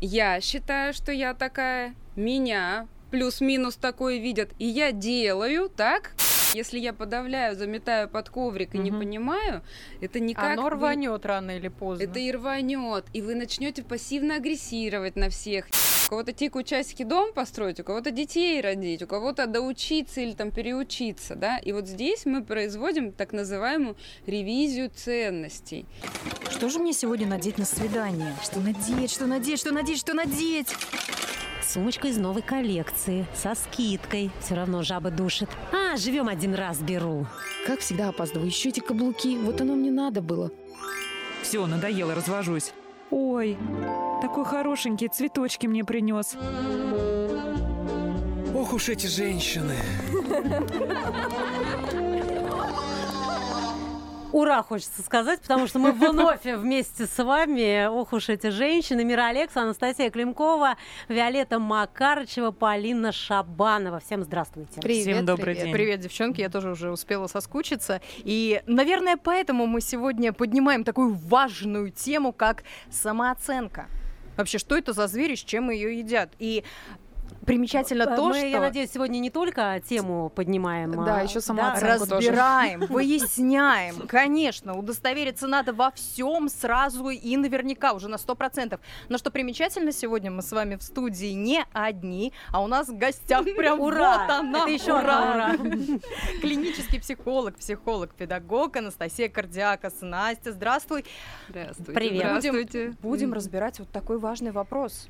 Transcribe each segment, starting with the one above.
Я считаю, что я такая. Меня плюс-минус такое видят. И я делаю так. Если я подавляю, заметаю под коврик и не понимаю, это никак... Оно вы- рванет рано или поздно. Это и рванет, и вы начнете пассивно агрессировать на всех. У кого-то тикают часики дом построить, у кого-то детей родить, у кого-то доучиться или там переучиться, да. И вот здесь мы производим так называемую ревизию ценностей. Что же мне сегодня надеть на свидание? Что надеть, что надеть, что надеть, что надеть? Сумочка из новой коллекции, со скидкой. Все равно жаба душит. А, живем один раз, беру. Как всегда опаздываю. Еще эти каблуки. Вот оно мне надо было. Все, надоело, развожусь. Ой, такой хорошенький, цветочки мне принес. Ох уж эти женщины. Ура, хочется сказать, потому что мы вновь вместе с вами. Ох уж эти женщины. Мира Алекс, Анастасия Климкова, Виолетта Макарычева, Полина Шабанова. Всем здравствуйте. Привет, Всем добрый привет. день. Привет, девчонки, я тоже уже успела соскучиться. И, наверное, поэтому мы сегодня поднимаем такую важную тему, как самооценка. Вообще, что это за зверь и с чем ее едят? И примечательно то, мы, что... я надеюсь, сегодня не только тему поднимаем. Да, а, еще самооценку тоже. Разбираем, выясняем. Конечно, удостовериться надо во всем сразу и наверняка, уже на сто процентов. Но что примечательно, сегодня мы с вами в студии не одни, а у нас в гостях прям Ура! вот она, Это еще одна ура. Клинический психолог, психолог, педагог Анастасия Кардиакас. Настя, здравствуй. Здравствуйте. Привет. Здравствуйте. Будем М. разбирать вот такой важный вопрос.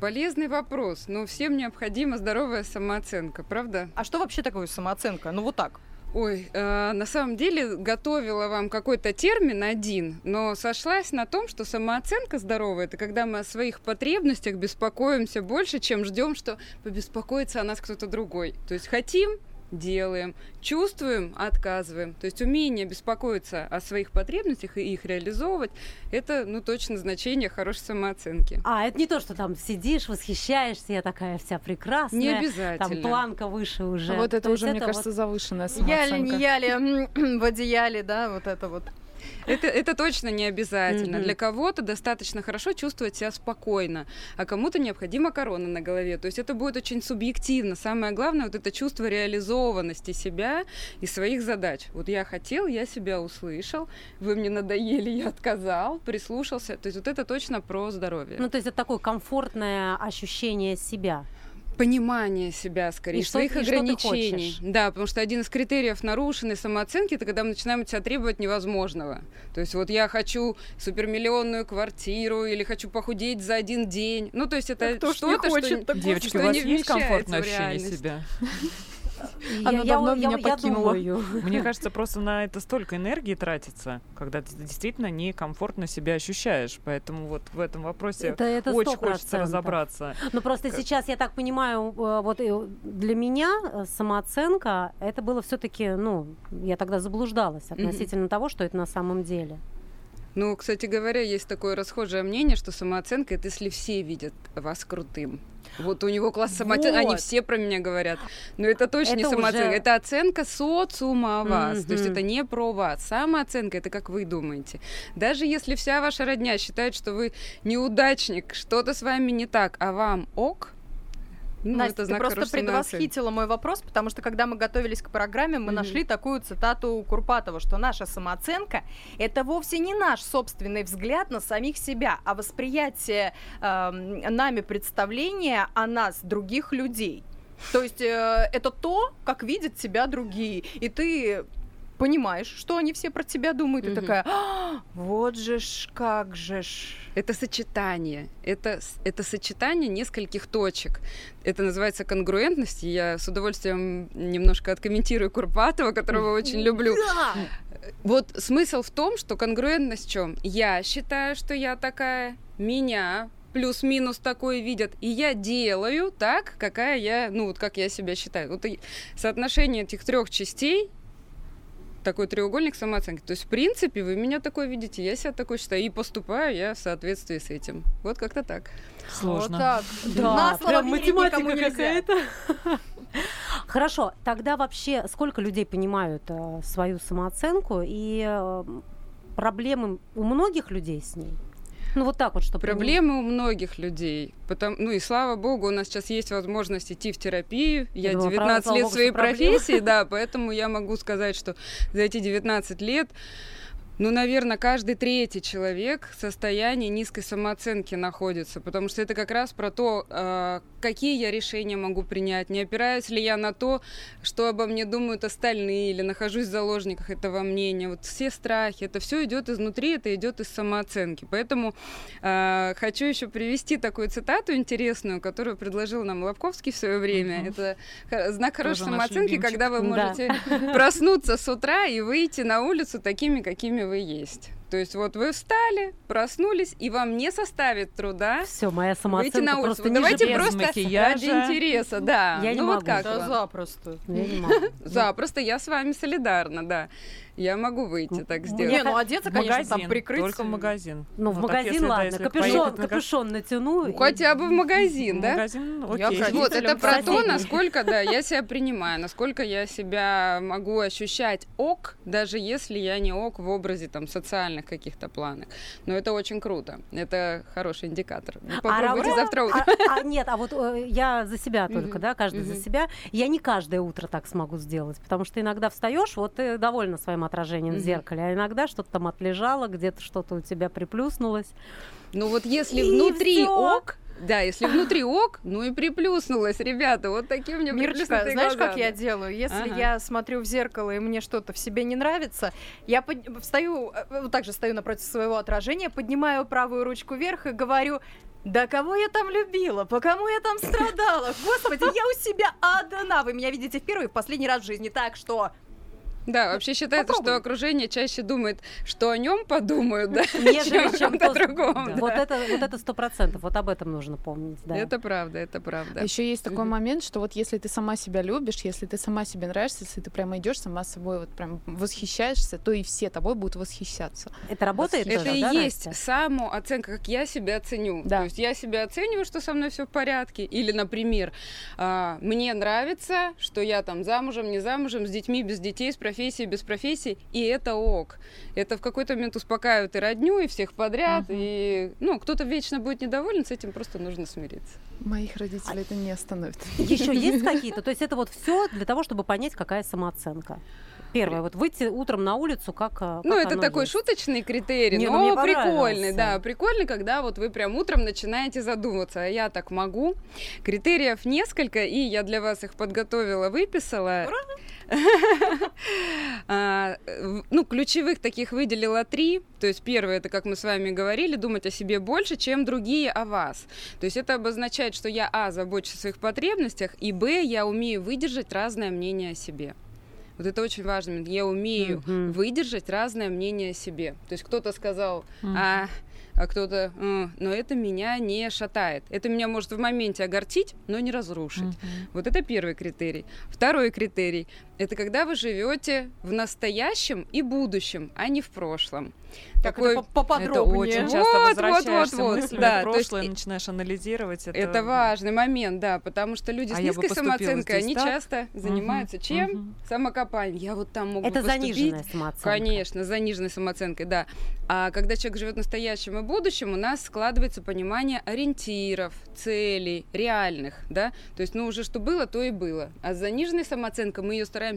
Полезный вопрос, но всем необходима здоровая самооценка, правда? А что вообще такое самооценка? Ну вот так. Ой, э, на самом деле готовила вам какой-то термин один, но сошлась на том, что самооценка здоровая это когда мы о своих потребностях беспокоимся больше, чем ждем, что побеспокоится о нас кто-то другой. То есть хотим делаем, чувствуем, отказываем. То есть умение беспокоиться о своих потребностях и их реализовывать, это, ну, точно значение хорошей самооценки. А, это не то, что там сидишь, восхищаешься, я такая вся прекрасная. Не Там обязательно. планка выше уже. Вот это То уже, мне вот- кажется, завышенная Яли, самооценка. не яли, в одеяле, да, вот это вот. Это, это точно не обязательно. Мгм. Для кого-то достаточно хорошо чувствовать себя спокойно, а кому-то необходима корона на голове. То есть это будет очень субъективно. Самое главное вот это чувство реализованности себя и своих задач. Вот я хотел, я себя услышал, вы мне надоели, я отказал, прислушался. То есть вот это точно про здоровье. Ну, то есть это такое комфортное ощущение себя. Понимание себя, скорее, И что- своих и что ты ограничений. хочешь. Да, потому что один из критериев нарушенной самооценки это когда мы начинаем от себя требовать невозможного. То есть вот я хочу супермиллионную квартиру или хочу похудеть за один день. Ну, то есть это кто ж не что-то, что, хочет такого? Девочки, что у вас не есть комфортное ощущение себя? Оно давно меня покинуло. думаю. Мне кажется, просто на это столько энергии тратится, когда ты действительно некомфортно себя ощущаешь. Поэтому вот в этом вопросе Это, это очень 100%. хочется разобраться. Ну просто Как- сейчас я так понимаю, э, вот э, для меня э, самооценка это было все-таки, ну, я тогда заблуждалась относительно того, что это на самом деле. Ну, кстати говоря, есть такое расхожее мнение, что самооценка это если все видят вас крутым. Вот у него класс самооценки, они Вот. все про меня говорят. Но это точно не Это самооценка, уже- это оценка социума о вас. То есть это не про вас. Самооценка это как вы думаете. Даже если вся ваша родня считает, что вы неудачник, что-то с вами не так, а вам ок, ну, Настя, ты просто предвосхитила мой вопрос, потому что когда мы готовились к программе, мы Мгм. нашли такую цитату Курпатова, что наша самооценка – это вовсе не наш собственный взгляд на самих себя, а восприятие эм, нами представления о нас других людей. То есть э, это то, как видят тебя другие, и ты понимаешь, что они все про тебя думают, и Мгм. такая, «А, вот же ж, как же ж. Это сочетание. Это, это сочетание нескольких точек. Это называется конгруентность. и Я с удовольствием немножко откомментирую Курпатова, которого очень люблю. Вот смысл в том, что конгруентность в чем? Я считаю, что я такая, меня плюс-минус такое видят, и я делаю так, какая я, ну вот как я себя считаю. Вот и соотношение этих трех частей такой треугольник самооценки. То есть, в принципе, вы меня такой видите, я себя такой считаю, и поступаю я в соответствии с этим. Вот как-то так. Сложно. Вот так. Да, На слово прям математика нельзя. какая-то. Хорошо, тогда вообще сколько людей понимают э, свою самооценку и э, проблемы у многих людей с ней? Ну вот так вот, чтобы... Проблемы у многих людей. Потому, ну и слава богу, у нас сейчас есть возможность идти в терапию. Я, Я думала, 19 правда, лет богу, своей что проблемы. профессии, да, поэтому я могу сказать, что за эти 19 лет ну, наверное, каждый третий человек в состоянии низкой самооценки находится, потому что это как раз про то, э, какие я решения могу принять, не опираюсь ли я на то, что обо мне думают остальные, или нахожусь в заложниках этого мнения. Вот все страхи, это все идет изнутри, это идет из самооценки. Поэтому э, хочу еще привести такую цитату интересную, которую предложил нам Лобковский в свое время. Мгм. Это знак хорошей Тоже самооценки, когда вы Да. можете проснуться с утра и выйти на улицу такими, какими вы есть. То есть вот вы встали, проснулись, и вам не составит труда Все, моя выйти самооценка на улицу. просто ниже давайте без просто макияжа. ради интереса, да. Я не ну вот могу. как Да вам? запросто. Я не могу. Запросто, я с вами солидарна, да. Я могу выйти так сделать. Не, ну одеться, В конечно, магазин, там прикрыть. только в магазин. Ну, в так, магазин, если, да, ладно. если капюшон, на ка- капюшон натяну. Ну, хотя бы в магазин, В да? магазин, Я окей. в Вот это про то, насколько, да, я себя принимаю, насколько я себя могу ощущать ок, даже если я не ок в образе там социальных каких-то планах. Но это очень круто. Это хороший индикатор. Попробуйте раб- завтра утром. А, а, нет, а вот э, я за себя только, да, каждый за себя. Я не каждое утро так смогу сделать, потому что иногда встаешь, вот ты довольна своим отражением в Мгм. зеркале, а иногда что-то там отлежало, где-то что-то у тебя приплюснулось. Ну вот если И внутри всё. ок, да, если внутри ок, ну и приплюснулась, ребята, вот такие у меня Мирочка, знаешь, глаза, как я делаю? Если Ага. я смотрю в зеркало и мне что-то в себе не нравится, я под- встаю, э, вот так же стою напротив своего отражения, поднимаю правую ручку вверх и говорю, да кого я там любила? По кому я там страдала? Господи, я у себя одна. Вы меня видите в первый и в последний раз в жизни. Так что Да, вообще считается, попробуй. что окружение чаще думает, что о нем подумают, да, Нежели чем о другом. Да. да. Вот это вот это сто процентов, вот об этом нужно помнить, да. Это правда, это правда. Еще есть такой Мгм. момент, что вот если ты сама себя любишь, если ты сама себе нравишься, если ты прямо идешь сама собой, вот прям восхищаешься, то и все тобой будут восхищаться. Это работает Это тоже, и да, есть Настя? самооценка, как я себя ценю. Да. То есть я себя оцениваю, что со мной все в порядке. Или, например, а, мне нравится, что я там замужем, не замужем, с детьми, без детей, с профессией, без профессии, и это ок. Это в какой-то момент успокаивает и родню, и всех подряд. Мгм. И, ну, кто-то вечно будет недоволен, с этим просто нужно смириться. Моих родителей это не остановит. Еще есть какие-то? То есть это вот все для того, чтобы понять, какая самооценка. Первое, вот выйти утром на улицу, как Ну, как это оно такой есть. шуточный критерий, Не, ну, но мне прикольный, да, прикольный, когда вот вы прям утром начинаете задумываться, а я так могу. Критериев несколько, и я для вас их подготовила, выписала. А, в- Ну, ключевых таких выделила три. То есть первое, это, как мы с вами говорили, думать о себе больше, чем другие о вас. То есть это обозначает, что я, а, забочусь о своих потребностях, и, б, я умею выдержать разное мнение о себе. Вот это очень важно. Я умею Мгм. выдержать разное мнение о себе. То есть кто-то сказал, а, а кто-то, «М, но это меня не шатает. Это меня может в моменте огорчить, но не разрушить. Мгм. Вот это первый критерий. Второй критерий – это когда вы живете в настоящем и будущем, а не в прошлом. так Такой- это по- Это поподробнее. очень часто Вот, вот, возвращаешься вот, вот, мыслями да, в то есть прошлое, и- начинаешь анализировать это. Это важный момент, да, потому что люди А с низкой самооценкой, здесь они так? часто занимаются чем? Мгм. Самокопанием. Я вот там могу Это поступить. заниженная самооценка. Конечно, с заниженной самооценкой, да. А когда человек живет в настоящем и будущем, у нас складывается понимание ориентиров, целей, реальных, да. То есть, ну, уже что было, то и было. А с заниженной самооценкой мы ее стараемся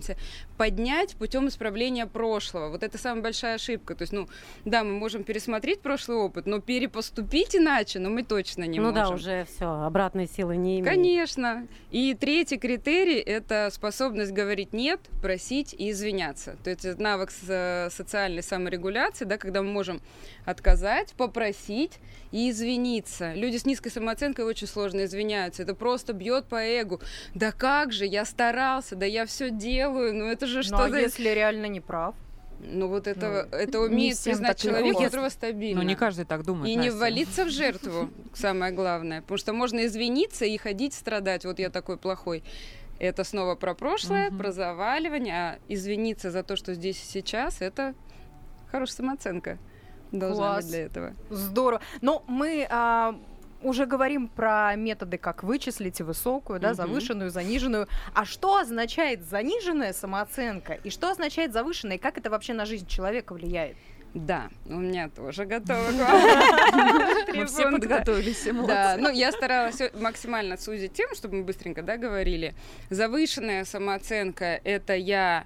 поднять путем исправления прошлого. Вот это самая большая ошибка. То есть, ну, да, мы можем пересмотреть прошлый опыт, но перепоступить иначе, но мы точно не ну можем. да, уже все, обратной силы не имеет. Конечно. И третий критерий – это способность говорить «нет», просить и извиняться. То есть это навык со- социальной саморегуляции, да, когда мы можем отказать, попросить и извиниться. Люди с низкой самооценкой очень сложно извиняются. Это просто бьет по эгу. Да как же, я старался, да я все делаю, ну это же Ну, что а если реально не прав? Ну вот это, Ну, это не умеет признать легко. человек, которого стабильно. Ну, не каждый так думает, И не Настя. ввалиться в жертву, самое главное. Потому что можно извиниться и ходить страдать. Вот я такой плохой. Это снова про прошлое, Мгм. про заваливание. А извиниться за то, что здесь и сейчас, это хорошая самооценка должна Класс. быть для этого. Здорово. Но мы а, уже говорим про методы, как вычислить высокую, да, Мгм. завышенную, заниженную. А что означает заниженная самооценка и что означает завышенная, и как это вообще на жизнь человека влияет? Да, у меня тоже готово. Мы все подготовились, Да, ну я старалась максимально сузить тему, чтобы мы быстренько да, говорили. Завышенная самооценка — это я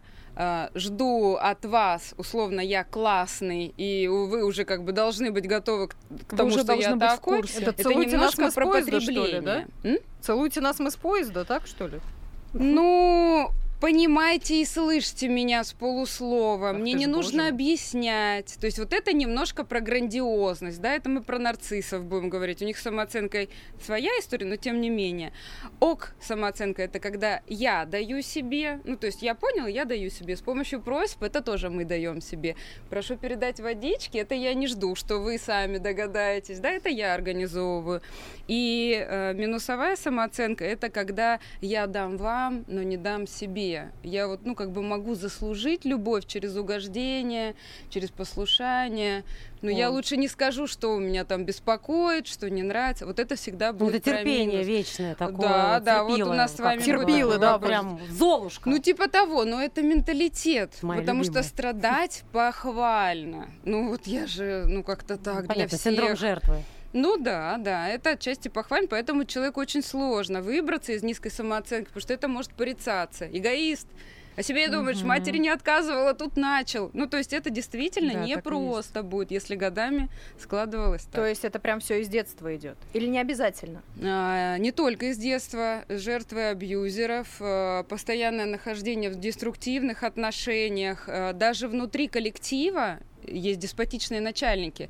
жду от вас, условно, я классный, и вы уже как бы должны быть готовы к, к Вы тому, что я быть в такой. курсе. Это Это нас немножко мы с про поезда, что ли, да? потребление. М? Целуйте нас мы с поезда, так что ли? Ну, понимайте и слышите меня с полуслова. Ах Мне не нужно боже. объяснять. То есть вот это немножко про грандиозность, да, это мы про нарциссов будем говорить. У них с самооценкой своя история, но тем не менее. Ок, самооценка это когда я даю себе, ну то есть я понял, я даю себе с помощью просьб, это тоже мы даем себе. Прошу передать водички, это я не жду, что вы сами догадаетесь, да, это я организовываю. И э, минусовая самооценка это когда я дам вам, но не дам себе. Я вот, ну, как бы могу заслужить любовь через угождение, через послушание. Но я О. лучше не скажу, что у меня там беспокоит, что не нравится. Вот это всегда Ну, будет это терпение минус. вечное такое. Да, да, вот у нас с вами Терпилы, было. да, прям Золушка. Ну, типа того, но это менталитет. Моя потому любимая. что страдать похвально. Ну, вот я же, ну, как-то так для Понятно, всех. синдром жертвы. Ну да, да, это отчасти похвально, поэтому человеку очень сложно выбраться из низкой самооценки, потому что это может порицаться. Эгоист. О себе думаешь, Мгм. матери не отказывала, тут начал. Ну, то есть это действительно Да, не так и просто будет, если годами складывалось так. То есть это прям все из детства идет? Или не обязательно? А, не только из детства, жертвы абьюзеров, э, постоянное нахождение в деструктивных отношениях, э, даже внутри коллектива есть деспотичные начальники.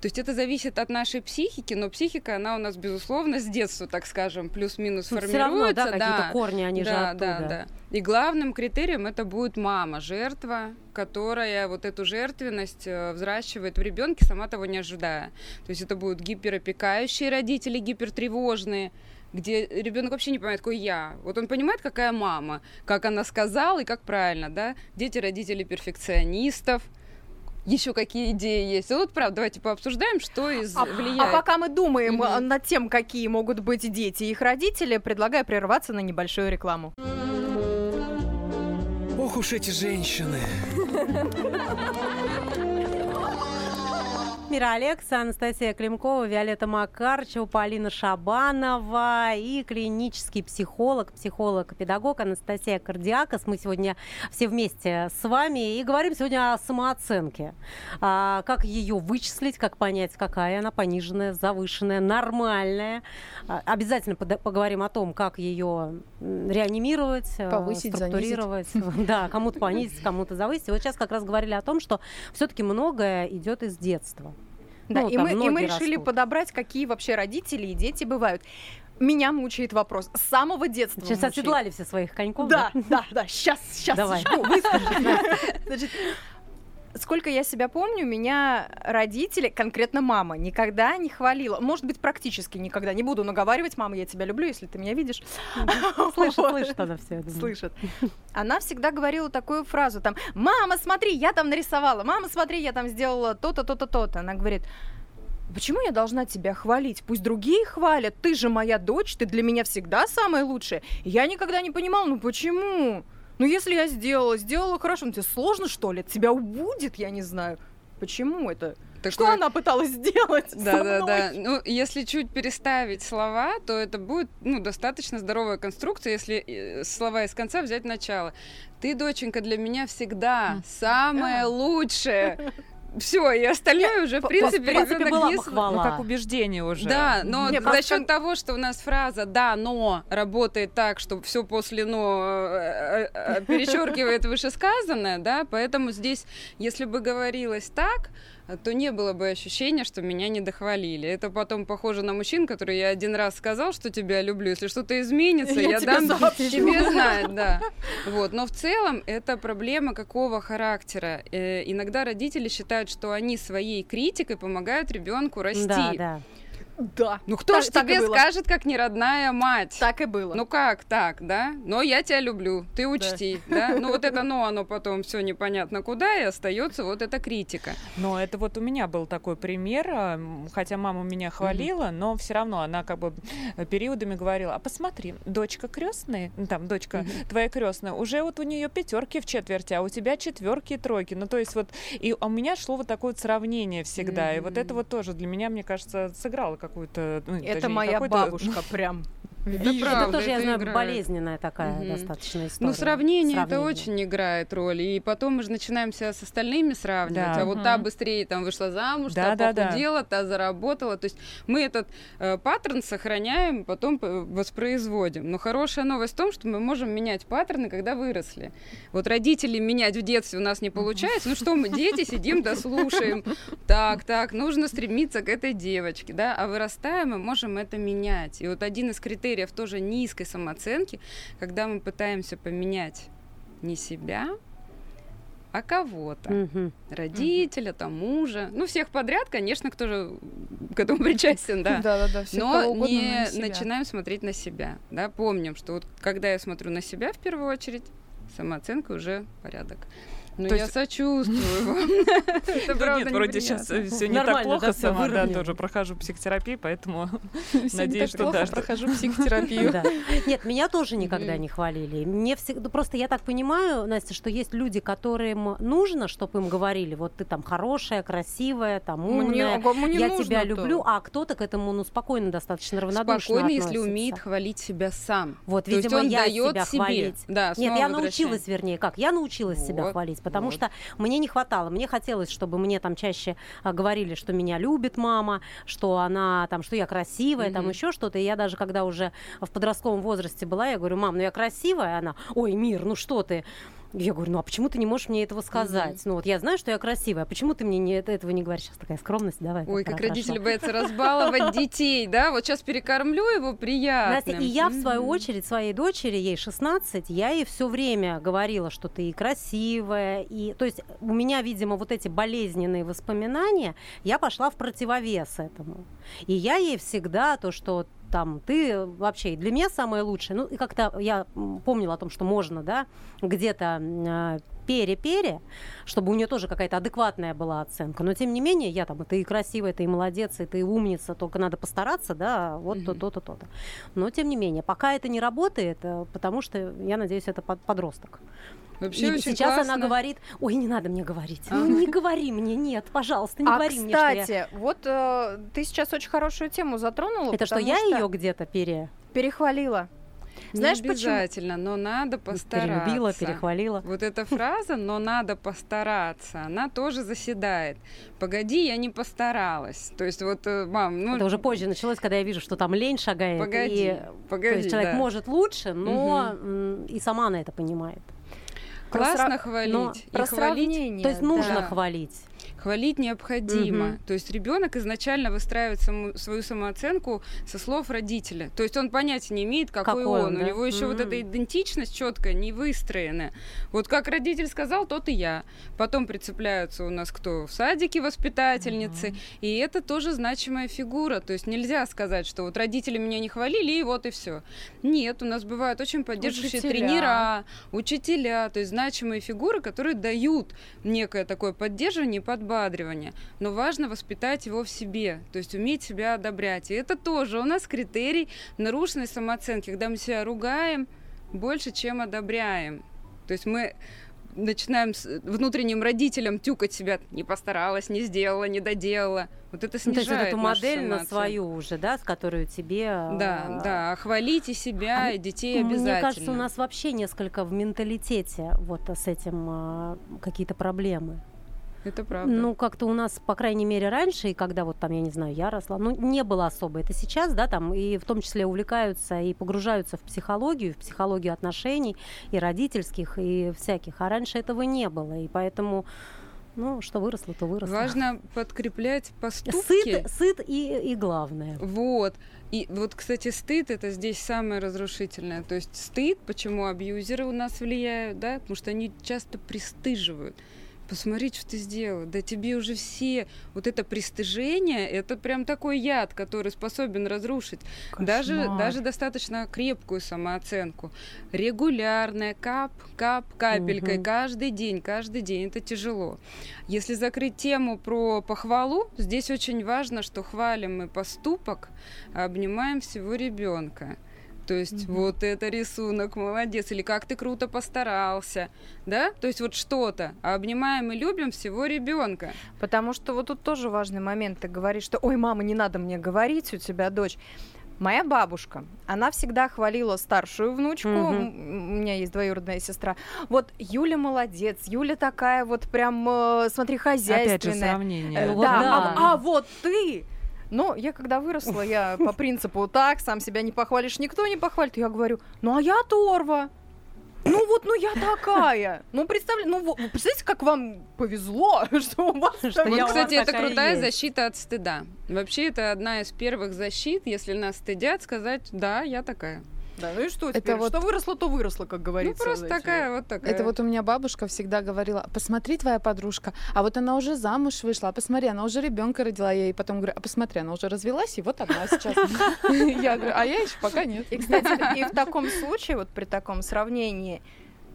То есть это зависит от нашей психики, но психика, она у нас, безусловно, с детства, так скажем, плюс-минус Все формируется. равно, да, да. какие-то корни, они же да, оттуда. да, да. И главным критерием это будет мама, жертва, которая вот эту жертвенность э, взращивает в ребенке, сама того не ожидая. То есть это будут гиперопекающие родители, гипертревожные, где ребенок вообще не понимает, какой я. Вот он понимает, какая мама, как она сказала и как правильно, да. Дети родители перфекционистов. Еще какие идеи есть? Вот правда, давайте пообсуждаем, что из А, влияет. а пока мы думаем а, над тем, какие могут быть дети и их родители, предлагаю прерваться на небольшую рекламу. Ох уж эти женщины. Мира Алекса, Анастасия Климкова, Виолетта Макарчева, Полина Шабанова и клинический психолог, психолог-педагог Анастасия Кардиакос. Мы сегодня все вместе с вами и говорим сегодня о самооценке. А, как ее вычислить, как понять, какая она, пониженная, завышенная, нормальная. А, обязательно поговорим о том, как ее реанимировать, э, Повысить, структурировать. Да, кому-то понизить, кому-то завысить. Вот сейчас как раз говорили о том, что все-таки многое идет из детства. Да, Ну, и, мы, и мы решили растут. подобрать, какие вообще родители и дети бывают. Меня мучает вопрос. С самого детства Сейчас мучает. оседлали все своих коньков. Да, да, да, сейчас, сейчас. Давай. Значит, сколько я себя помню, меня родители, конкретно мама, никогда не хвалила. Может быть, практически никогда. Не буду наговаривать, мама, я тебя люблю, если ты меня видишь. Слышит, слышит она все. Слышит. Она всегда говорила такую фразу там, мама, смотри, я там нарисовала, мама, смотри, я там сделала то-то, то-то, то-то. Она говорит, Почему я должна тебя хвалить? Пусть другие хвалят. Ты же моя дочь, ты для меня всегда самая лучшая. Я никогда не понимала, ну почему? Ну если я сделала, сделала хорошо, ну тебе сложно что ли? Тебя убудет, я не знаю. Почему это? Что Такое- она пыталась сделать? Да, да, да. Ну, если чуть переставить слова, то это будет ну, достаточно здоровая конструкция, если э, слова из конца взять начало. Ты, доченька, для меня всегда самое лучшее. Все, и остальное уже, в принципе, в принципе, была хвала. Ну, как убеждение уже. Да, но Не, за счет кон- того, что у нас фраза «да, но» работает так, что все после «но» э, э, э, перечеркивает вышесказанное, да, поэтому здесь, если бы говорилось так, то не было бы ощущения, что меня не дохвалили. Это потом похоже на мужчин, который я один раз сказал, что тебя люблю. Если что-то изменится, Я я, дам сообщу. тебе знать, да. Вот. Но в целом это проблема какого характера? Э, иногда родители считают, что они своей критикой помогают ребенку расти. Да, да. Да. Ну кто Так- ж так и тебе было. скажет, как не родная мать? Так и было. Ну как так, да? Но я тебя люблю, ты учти, да? Ну вот это но, оно потом все непонятно куда, и остается вот эта критика. Но это вот у меня был такой пример, а, хотя мама меня хвалила, но все равно она как бы периодами говорила, а посмотри, дочка крестная, там дочка твоя крестная, уже вот у нее пятерки в четверти, а у тебя четверки и тройки. Ну то есть вот и у меня шло вот такое вот сравнение всегда, и вот это вот тоже для меня, мне кажется, сыграло какую-то. ну, Это моя какую-то- бабушка прям. Это Вижу. правда, это тоже, я это знаю, играет. болезненная такая Мгм. достаточно история. Ну, сравнение, это Сравнение. очень играет роль. И потом мы же начинаем себя с остальными сравнивать. Да. А вот та Мгм. быстрее там вышла замуж, Да, та да, да. похудела, та заработала. То есть мы этот э, паттерн сохраняем, потом п- воспроизводим. Но хорошая новость в том, что мы можем менять паттерны, когда выросли. Вот родители менять в детстве у нас не получается. Ну что мы, дети, сидим, дослушаем. Так, так, нужно стремиться к этой девочке, да, а вырастая мы можем это менять. И вот один из критериев тоже низкой самооценки, когда мы пытаемся поменять не себя, а кого-то. Мгм. Родителя, там, мужа. Ну, всех подряд, конечно, кто же к этому причастен, да. Да, да, да. Но угодно, не на начинаем смотреть на себя. Да? Помним, что вот когда я смотрю на себя в первую очередь, самооценка уже порядок. Но То я есть- сочувствую вам. Это Да правда нет, вроде сейчас все не так плохо сама, да, тоже прохожу психотерапию, поэтому надеюсь, что да, прохожу психотерапию. Нет, меня тоже никогда не хвалили. Мне всегда просто я так понимаю, Настя, что есть люди, которым нужно, чтобы им говорили, вот ты там хорошая, красивая, там умная, я тебя люблю, а кто-то к этому ну спокойно достаточно равнодушно Спокойно, если умеет хвалить себя сам. Вот, видимо, я себя хвалить. Да, Нет, я научилась, вернее, как? Я научилась себя Вот, хвалить, потому вот. что мне не хватало. Мне хотелось, чтобы мне там чаще а, говорили, что меня любит мама, что она там, что я красивая, там Мгм. еще что-то. И я даже когда уже в подростковом возрасте была, я говорю, мам, ну я красивая, она, ой, мир, ну что ты? Я говорю, ну а почему ты не можешь мне этого сказать? Ну вот я знаю, что я красивая, а почему ты мне не, этого не говоришь? Сейчас такая скромность, давай. Ой, как хорошо. родители боятся разбаловать детей, да? Вот сейчас перекормлю его приятно. Настя, и я, в свою очередь, своей дочери, ей 16, я ей все время говорила, что ты и красивая, и... То есть у меня, видимо, вот эти болезненные воспоминания, я пошла в противовес этому. И я ей всегда то, что там ты вообще для меня самое лучшее. Ну, и как-то я помнила о том, что можно, да, где-то а, пере-пере, чтобы у нее тоже какая-то адекватная была оценка. Но тем не менее, я там, и ты и красивая, ты и молодец, и ты и умница, только надо постараться, да, вот Мгм. то-то, то-то, то-то. Но тем не менее, пока это не работает, э, потому что, я надеюсь, это под- подросток. Вообще и очень сейчас она классно. говорит, ой, не надо мне говорить, А. ну не говори мне, нет, пожалуйста, не а, говори мне, что я... кстати, вот э, ты сейчас очень хорошую тему затронула. Это что, я ее где-то пере... перехвалила. Не Знаешь, почему? обязательно, но надо постараться. перелюбила, перехвалила? Вот эта фраза «но надо постараться», она тоже заседает. Погоди, я не постаралась. То есть вот, э, мам, ну... Это уже позже началось, когда я вижу, что там лень шагает. Погоди, и... погоди, То есть человек да. может лучше, но м, и сама она это понимает. Классно Про хвалить. но и Про хвалить, сравнение. То есть нужно Да. хвалить. Хвалить необходимо. Мгм. То есть ребенок изначально выстраивает саму- свою самооценку со слов родителя. То есть он понятия не имеет, какой, Какой он. он, У да? него еще вот М. эта идентичность четкая, не выстроенная. Вот как родитель сказал, тот и я. Потом прицепляются у нас кто? В садике воспитательницы. И это тоже значимая фигура. То есть нельзя сказать, что вот родители меня не хвалили, и вот и все. Нет, у нас бывают очень поддерживающие Учителя. тренера, учителя, то есть значимые фигуры, которые дают некое такое поддерживание и подбадривание. Но важно воспитать его в себе, то есть уметь себя одобрять. И это тоже у нас критерий нарушенной самооценки, когда мы себя ругаем больше, чем одобряем. То есть мы начинаем с внутренним родителям тюкать себя, не постаралась, не сделала, не доделала. Вот это Ну, то снижает есть вот эту модель на свою уже, да, с которой тебе... Да, а, да, хвалите себя А и детей обязательно. Мне кажется, у нас вообще несколько в менталитете вот с этим а, какие-то проблемы. Это правда. Ну, как-то у нас, по крайней мере, раньше, и когда вот там, я не знаю, я росла, ну, не было особо. Это сейчас, да, там, и в том числе увлекаются и погружаются в психологию, в психологию отношений и родительских, и всяких. А раньше этого не было, и поэтому, ну, что выросло, то выросло. Важно подкреплять поступки. Сыт, сыт и, и главное. Вот. И вот, кстати, стыд это здесь самое разрушительное. То есть стыд, почему абьюзеры у нас влияют, да, потому что они часто пристыживают. Посмотри, что ты сделал. Да тебе уже все... Вот это пристыжение, это прям такой яд, который способен разрушить даже, Кошмар. даже достаточно крепкую самооценку. Регулярная, кап, кап, капелькой, Мгм. каждый день, каждый день. Это тяжело. Если закрыть тему про похвалу, здесь очень важно, что хвалим мы поступок, а обнимаем всего ребенка. То есть вот это рисунок, молодец, или как ты круто постарался, да? То есть вот что-то. А обнимаем и любим всего ребенка. Потому что вот тут тоже важный момент. Ты говоришь, что «Ой, мама, не надо мне говорить, у тебя дочь». Моя бабушка, она всегда хвалила старшую внучку, м, у меня есть двоюродная сестра. Вот Юля молодец, Юля такая вот прям, э, смотри, Опять же, хозяйственная. сравнение. Э, вот да, да. А, а вот ты! Но я когда выросла, я по принципу так, сам себя не похвалишь, никто не похвалит. Я говорю, ну а я торва. Ну вот, ну я такая. Ну представляете, ну представляете, как вам повезло, что у вас Что Вот, кстати, это крутая есть. защита от стыда. Вообще, это одна из первых защит, если нас стыдят, сказать, да, я такая. Да, ну и что Это теперь? вот- Что выросло, то выросло, как Ну, говорится. просто знаете. такая, вот такая. Это вот у меня бабушка всегда говорила, посмотри, твоя подружка, а вот она уже замуж вышла, а посмотри, она уже ребенка родила, я ей потом говорю, а посмотри, она уже развелась, и вот одна сейчас. Я говорю, а я еще пока нет. И, кстати, и в таком случае, вот при таком сравнении,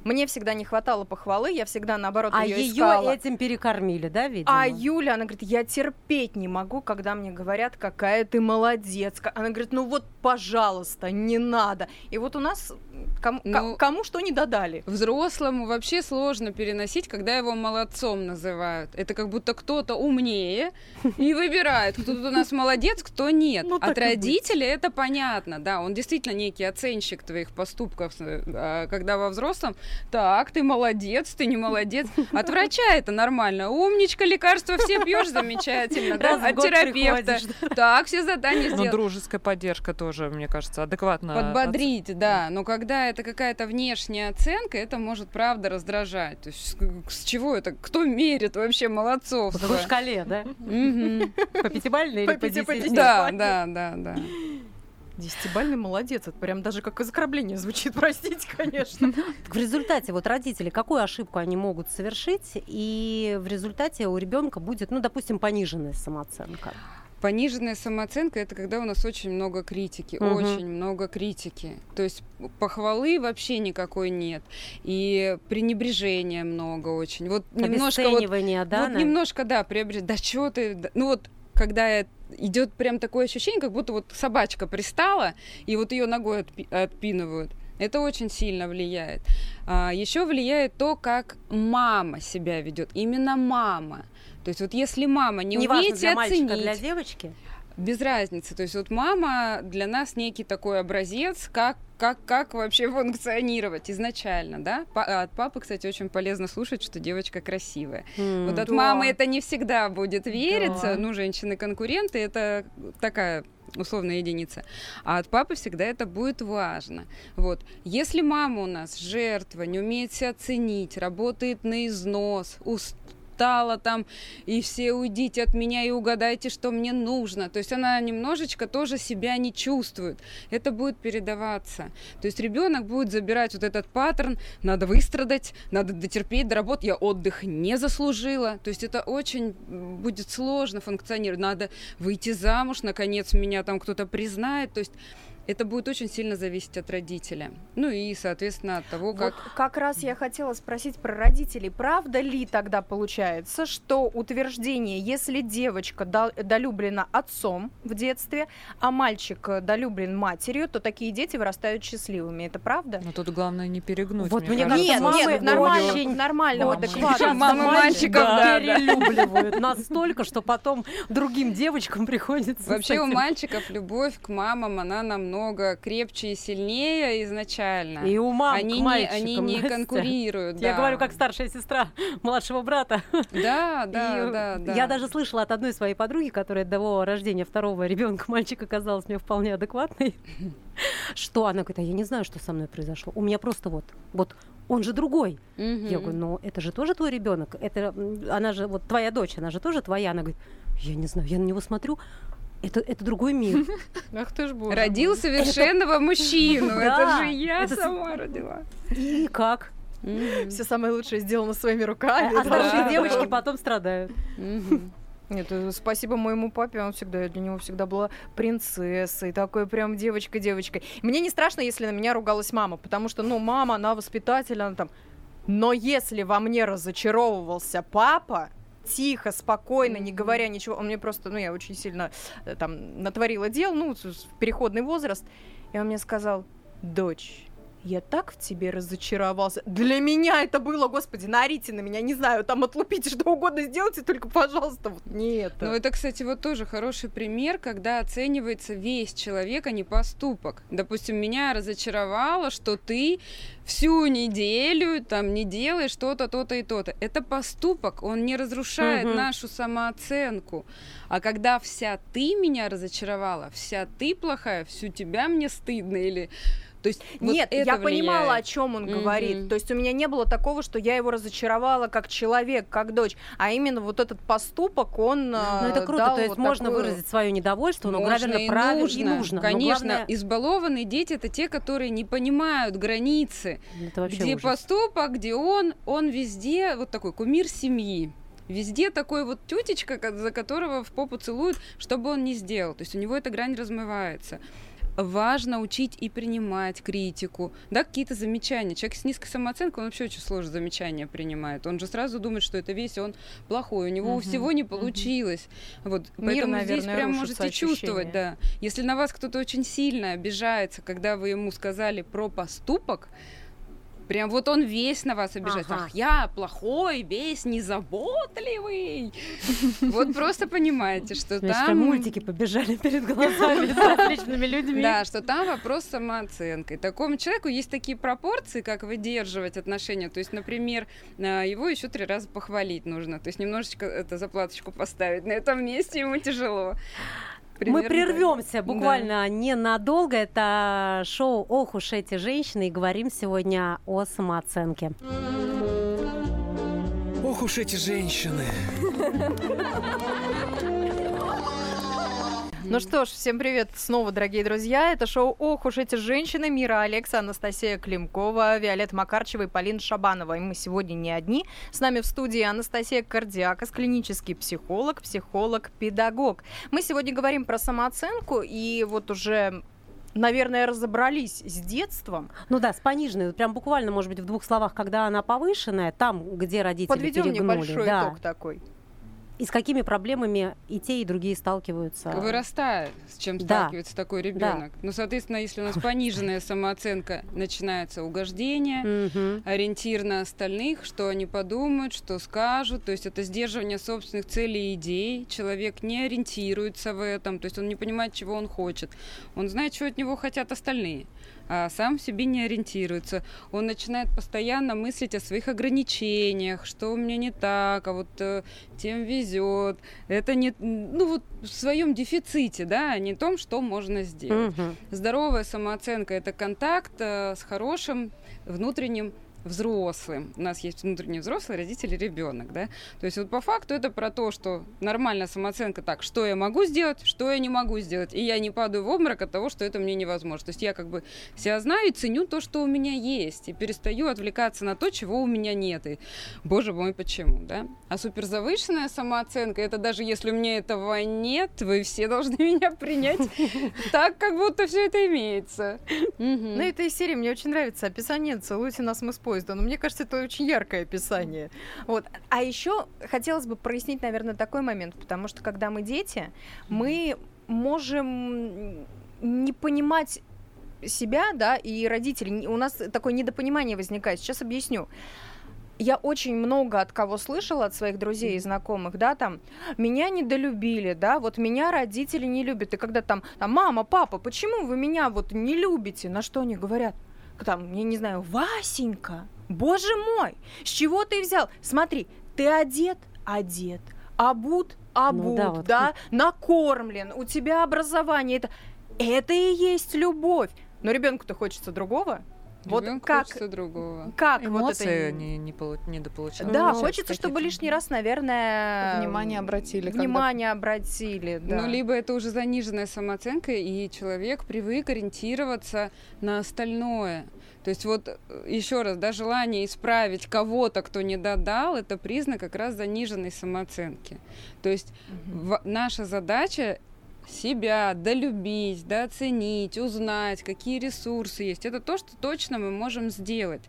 мне всегда не хватало похвалы, я всегда, наоборот, А ее ее искала. этим перекормили, да, видимо? А Юля, она говорит, я терпеть не могу, когда мне говорят, какая ты молодец. Она говорит, ну вот, пожалуйста, не надо. И вот у нас кому, ко- Ну, кому что не додали. Взрослому вообще сложно переносить, когда его молодцом называют. Это как будто кто-то умнее и выбирает, кто тут у нас молодец, кто нет. Ну, От родителей это понятно, да, он действительно некий оценщик твоих поступков, э, а когда во взрослом, так, ты молодец, ты не молодец. От врача это нормально. Умничка, лекарства все пьешь, замечательно. да? Раз От терапевта. Так, все задания Но сделал. дружеская поддержка тоже, мне кажется, адекватно. Подбодрить, да. Но когда это какая-то внешняя оценка, это может правда раздражать. То есть с, чего это? Кто мерит вообще По молодцовство? какой шкале, да? По пятибалльной или По по по десяти? Да, да, да, да. Десятибальный молодец. Это прям даже как оскорбление звучит, простите, конечно. В результате вот родители какую ошибку они могут совершить, и в результате у ребенка будет, ну, допустим, пониженная самооценка. Пониженная самооценка это когда у нас очень много критики, Мгм. очень много критики. То есть похвалы вообще никакой нет. И пренебрежения много очень. Вот немножко вот да? вот на- немножко, да, приобрет. Да что ты? да». Ну вот когда идет прям такое ощущение, как будто вот собачка пристала, и вот ее ногой отпи- отпинывают. Это очень сильно влияет. еще влияет то, как мама себя ведет. Именно мама. То есть вот если мама не Неважно, умеет для мальчика, оценить, для девочки. без разницы. То есть вот мама для нас некий такой образец, как как, как вообще функционировать изначально, да? Па- а от папы, кстати, очень полезно слушать, что девочка красивая. М. Вот от Да. мамы это не всегда будет вериться. Да. Ну, женщины-конкуренты это такая условная единица. А от папы всегда это будет важно. Вот. Если мама у нас жертва, не умеет себя оценить, работает на износ, устала там, и все уйдите от меня и угадайте, что мне нужно. То есть она немножечко тоже себя не чувствует. Это будет передаваться. То есть ребенок будет забирать вот этот паттерн, надо выстрадать, надо дотерпеть, доработать, я отдых не заслужила. То есть это очень будет сложно функционировать. Надо выйти замуж, наконец меня там кто-то признает. То есть это будет очень сильно зависеть от родителя. Ну и, соответственно, от того, как... Вот как раз я хотела спросить про родителей. Правда ли тогда получается, что утверждение, если девочка до- долюблена отцом в детстве, а мальчик э, долюблен матерью, то такие дети вырастают счастливыми? Это правда? Но тут главное не перегнуть. Вот мне мне кажется. Нет, мамы нет, в нормальном, очень- в нормальном Мамы. адекватном. Причём мамы мальчиков, да, да. перелюбливают настолько, что потом другим девочкам приходится Вообще у мальчиков любовь к мамам, она намного крепче и сильнее изначально. И у мам они, не, они не конкурируют. Я да. говорю, как старшая сестра младшего брата. Да, да, И да, да. Я даже слышала от одной своей подруги, которая до рождения второго ребенка мальчика казалась мне вполне адекватной, что она говорит, а я не знаю, что со мной произошло. У меня просто вот, вот он же другой. Мгм. Я говорю, ну это же тоже твой ребенок, это она же вот твоя дочь, она же тоже твоя. Она говорит, я не знаю, я на него смотрю, это это другой мир. Ах ты ж боже. Родил совершенного мужчину. Да, Это же я это сама родила. И как? Все самое лучшее сделано своими руками. А старшие Да, девочки потом страдают. Нет, э, спасибо моему папе, он всегда, я для него всегда была принцессой, такой прям девочка-девочкой. Мне не страшно, если на меня ругалась мама, потому что, ну, мама, она воспитатель, она там... Но если во мне разочаровывался папа, тихо, спокойно, не говоря ничего, он мне просто, ну, я очень сильно э, там натворила дел, ну, переходный возраст, и он мне сказал, дочь, я так в тебе разочаровался. Для меня это было, господи, наорите на меня, не знаю, там отлупите, что угодно сделайте, только, пожалуйста, вот не это. Ну, это, кстати, вот тоже хороший пример, когда оценивается весь человек, а не поступок. Допустим, меня разочаровало, что ты всю неделю там не делаешь что-то, то-то и то-то. Это поступок, он не разрушает Мгм. нашу самооценку. А когда вся ты меня разочаровала, вся ты плохая, всю тебя мне стыдно или... То есть вот Нет, это я понимала, о влияет. чем он Мгм. говорит. То есть у меня не было такого, что я его разочаровала как человек, как дочь, а именно вот этот поступок, он Ну, а, это круто, дал то есть вот можно такую- выразить свое недовольство, но, Можно наверное, правильно нужно, и нужно. Но Конечно, главное, избалованные дети это те, которые не понимают границы. вообще где ужас. поступок, где он, он везде вот такой кумир семьи. Везде такой вот тютечка, ко- за которого в попу целуют, что бы он ни сделал. То есть у него эта грань размывается. Важно учить и принимать критику, да, какие-то замечания. Человек с низкой самооценкой, он вообще очень сложно замечания принимает. Он же сразу думает, что это весь он плохой, у него Мгм, всего не получилось. Вот, Мир, поэтому здесь наверное, прям рушится можете чувствовать, ощущения. да. Если на вас кто-то очень сильно обижается, когда вы ему сказали про поступок, Прям вот он весь на вас обижается. Ага. Ах, я плохой, весь незаботливый. Вот просто понимаете, что там... мультики побежали перед глазами с различными людьми. Да, что там вопрос самооценкой. Такому человеку есть такие пропорции, как выдерживать отношения. То есть, например, а, его еще три раза похвалить нужно. То есть немножечко это заплаточку поставить. На этом месте ему тяжело. Мы Примерно так. прервемся буквально ненадолго. Это шоу «Ох уж эти женщины» и говорим сегодня о самооценке. Ох уж эти женщины. Ну что ж, всем привет снова, дорогие друзья. Это шоу «Ох уж эти женщины» Мира Алекса, Анастасия Климкова, Виолетта Макарчева и Полина Шабанова. И мы сегодня не одни. С нами в студии Анастасия Кардиакас, клинический психолог, психолог, педагог. Мы сегодня говорим про самооценку и вот уже наверное, разобрались с детством. Ну да, с пониженной. Прям буквально, может быть, в двух словах, когда она повышенная, там, где родители Подведем перегнули. небольшой да. итог такой. И с какими проблемами и те, и другие сталкиваются. Вырастает, с чем Да. сталкивается такой ребенок. Ну, соответственно, если у нас пониженная самооценка, начинается угождение, ориентир на остальных, что они подумают, что скажут. То есть это сдерживание собственных целей и идей. Человек не ориентируется в этом, то есть он не понимает, чего он хочет. Он знает, чего от него хотят остальные, сам в себе не ориентируется. Он начинает постоянно мыслить о своих ограничениях, что у меня не так, а вот э, тем везет. Это не, ну вот в своем дефиците, да, а не том, что можно сделать. Мгм. Здоровая самооценка это контакт э, с хорошим внутренним взрослым. У нас есть внутренний взрослый, родитель и ребенок, да. То есть вот по факту это про то, что нормальная самооценка так, что я могу сделать, что я не могу сделать, и я не падаю в обморок от того, что это мне невозможно. То есть я как бы себя знаю и ценю то, что у меня есть, и перестаю отвлекаться на то, чего у меня нет. И, боже мой, почему, да? А суперзавышенная самооценка, это даже если у меня этого нет, вы все должны меня принять так, как будто все это имеется. Мгм. Ну, это из серии мне очень нравится описание «Целуйте нас, мы с поезда». Но мне кажется, это очень яркое описание. Вот. А еще хотелось бы прояснить, наверное, такой момент, потому что когда мы дети, мы можем не понимать себя, да, и родителей. У нас такое недопонимание возникает. Сейчас объясню. Я очень много от кого слышала, от своих друзей и знакомых, да, там, меня недолюбили, да, вот меня родители не любят. И когда там, там, мама, папа, почему вы меня вот не любите? На что они говорят? Там, я не знаю, Васенька, боже мой, с чего ты взял? Смотри, ты одет, одет, обут, обут, да, да, вот накормлен, у тебя образование, это, это и есть любовь. Но ребенку-то хочется другого. Вот как, хочется другого. как вот Эмоции это... не, не полу- недополучают. Да, Сейчас хочется, чтобы лишний раз, наверное... Внимание обратили. когда- Внимание обратили, да. Ну, либо это уже заниженная самооценка, и человек привык ориентироваться на остальное. То есть вот еще раз, да, желание исправить кого-то, кто не додал, это признак как раз заниженной самооценки. То есть в- наша задача себя долюбить, да, оценить, узнать, какие ресурсы есть. Это то, что точно мы можем сделать.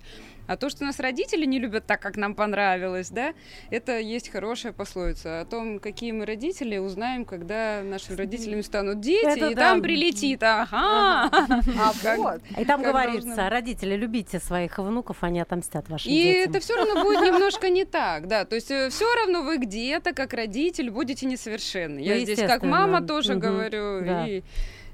А то, что нас родители не любят так, как нам понравилось, да, это есть хорошая пословица. О том, какие мы родители, узнаем, когда нашими родителями станут дети, Это и да. там прилетит. Ага! А Как- вот. И там Как говорится, быть. родители, любите своих внуков, они отомстят вашим И детям. это все равно будет немножко не так, да. То есть все равно вы где-то, как родитель, будете несовершенны. Я Ну, здесь как мама тоже говорю. Да. И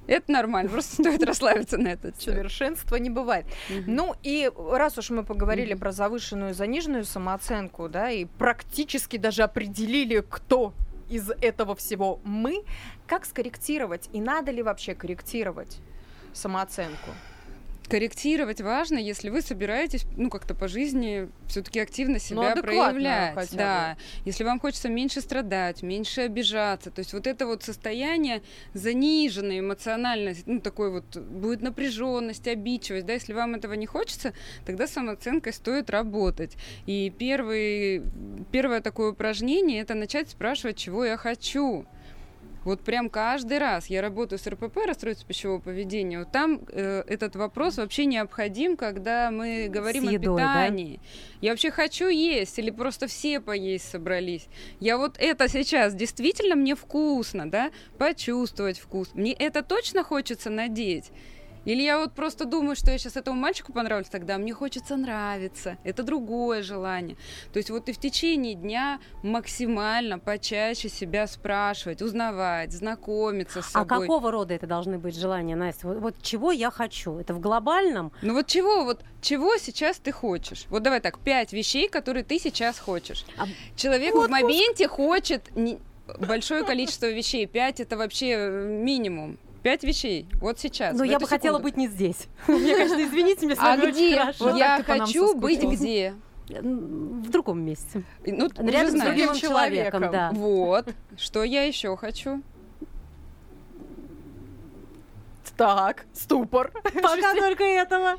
это нормально, просто стоит расслабиться на этот счет. Совершенства не бывает. Ну и раз уж мы поговорили про завышенную и заниженную самооценку, да, и практически даже определили, кто из этого всего мы, как скорректировать и надо ли вообще корректировать самооценку? Корректировать важно, если вы собираетесь, ну, как-то по жизни все-таки активно себя Ну, проявлять. хотя бы. да. Если вам хочется меньше страдать, меньше обижаться. То есть вот это вот состояние заниженной эмоциональности, ну, такой вот будет напряженность, обидчивость, да, если вам этого не хочется, тогда самооценкой стоит работать. И первый, первое такое упражнение это начать спрашивать, чего я хочу. Вот прям каждый раз я работаю с РПП, расстройство пищевого поведения, вот там э, этот вопрос вообще необходим, когда мы говорим С едой, о да? питании. Я вообще хочу есть или просто все поесть собрались. Я вот это сейчас действительно мне вкусно, да, почувствовать вкус. Мне это точно хочется надеть. Или я вот просто думаю, что я сейчас этому мальчику понравлюсь, тогда мне хочется нравиться. Это другое желание. То есть вот и в течение дня максимально почаще себя спрашивать, узнавать, знакомиться с А собой. какого рода это должны быть желания, Настя? Вот, вот чего я хочу? Это в глобальном? Ну вот чего, вот чего сейчас ты хочешь? Вот давай так, пять вещей, которые ты сейчас хочешь. А- Человек в моменте хочет большое количество вещей. Пять это вообще э, минимум. Пять вещей. Вот сейчас. Ну, в я бы хотела секунду. быть не здесь. Мне, конечно, извините, мне с А вами очень где? я хочу быть где? В другом месте. Ну, уже Рядом с другим человеком. человеком, да. Вот. Что я еще хочу? Так, ступор. Пока только этого.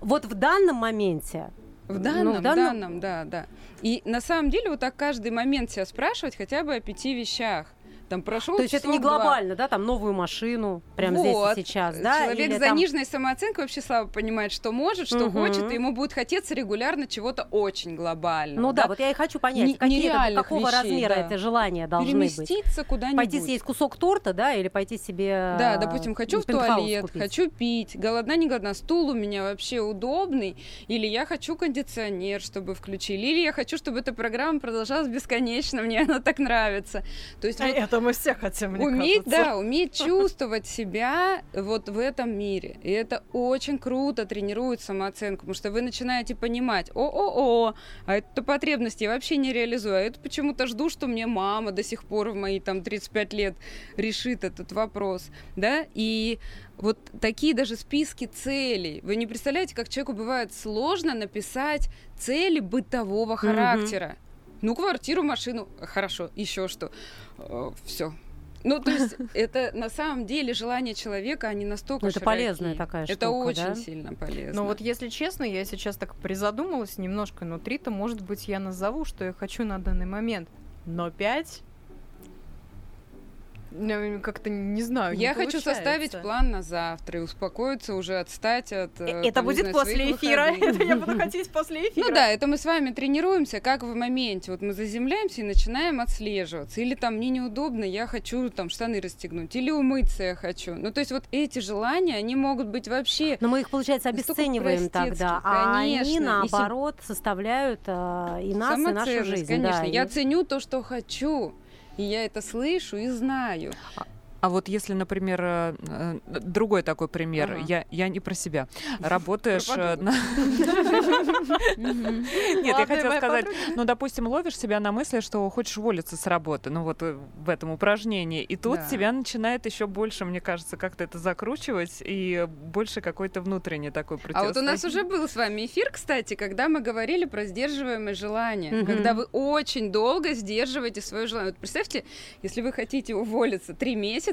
Вот в данном моменте В данном, в в данном- данном, да, да. И на самом деле вот так каждый момент себя спрашивать хотя бы о пяти вещах. Там прошел То есть это не глобально, да, там новую машину прямо Вот. здесь и сейчас, да? Человек Или с там- заниженной самооценкой вообще слабо понимает, что может, что Мгм. хочет, и ему будет хотеться регулярно чего-то очень глобального. Ну да, вот я и хочу понять, Не- какие это- какого вещей, размера да. эти желания должны быть. Переместиться куда-нибудь. Пойти съесть кусок торта, да, или пойти себе... Да, э, допустим, хочу в туалет, купить. хочу пить, голодна, не голодна, стул у меня вообще удобный, или я хочу кондиционер, чтобы включили, или я хочу, чтобы эта программа продолжалась бесконечно, мне она так нравится. То есть вот Это мы все хотим, мне уметь, кажется. да, уметь чувствовать себя вот в этом мире. И это очень круто тренирует самооценку, потому что вы начинаете понимать, о-о-о, а эту потребность я вообще не реализую, а это почему-то жду, что мне мама до сих пор в мои там 35 лет решит этот вопрос, да, и вот такие даже списки целей. Вы не представляете, как человеку бывает сложно написать цели бытового характера. Ну, квартиру, машину, хорошо, еще что. Все. Ну, то есть, это на самом деле желание человека, они настолько Ну, это широки. полезная такая Это штука, очень да? сильно полезно. Ну вот если честно, я сейчас так призадумалась немножко, но три-то, может быть, я назову, что я хочу на данный момент. Но пять... Ну, Как-то не знаю, не Я хочу получается. составить план на завтра и успокоиться уже, отстать от... э, Э, Это там, не будет знаю, после своих эфира. Это я буду хотеть после эфира. Ну да, это мы с вами тренируемся, как в моменте. Вот мы заземляемся и начинаем отслеживаться. Или там мне неудобно, я хочу там штаны расстегнуть. Или умыться я хочу. Ну то есть вот эти желания, они могут быть вообще... Но мы их, получается, обесцениваем тогда, а они, конечно. И сем- наоборот, составляют э, и нас, и нашу жизнь. конечно. да, Я и- ценю то, что хочу. И я это слышу и знаю. А вот если, например, э, э, другой такой пример, Ага. я, я не про себя. Работаешь... Э, на- Нет, я хотела сказать, ну, допустим, ловишь себя на мысли, что хочешь уволиться с работы, ну, вот в этом упражнении, и тут тебя начинает еще больше, мне кажется, как-то это закручивать, и больше какой-то внутренний такой А вот у нас уже был с вами эфир, кстати, когда мы говорили про сдерживаемое желание. Мгм. Когда вы очень долго сдерживаете свое желание. Вот представьте, если вы хотите уволиться три месяца,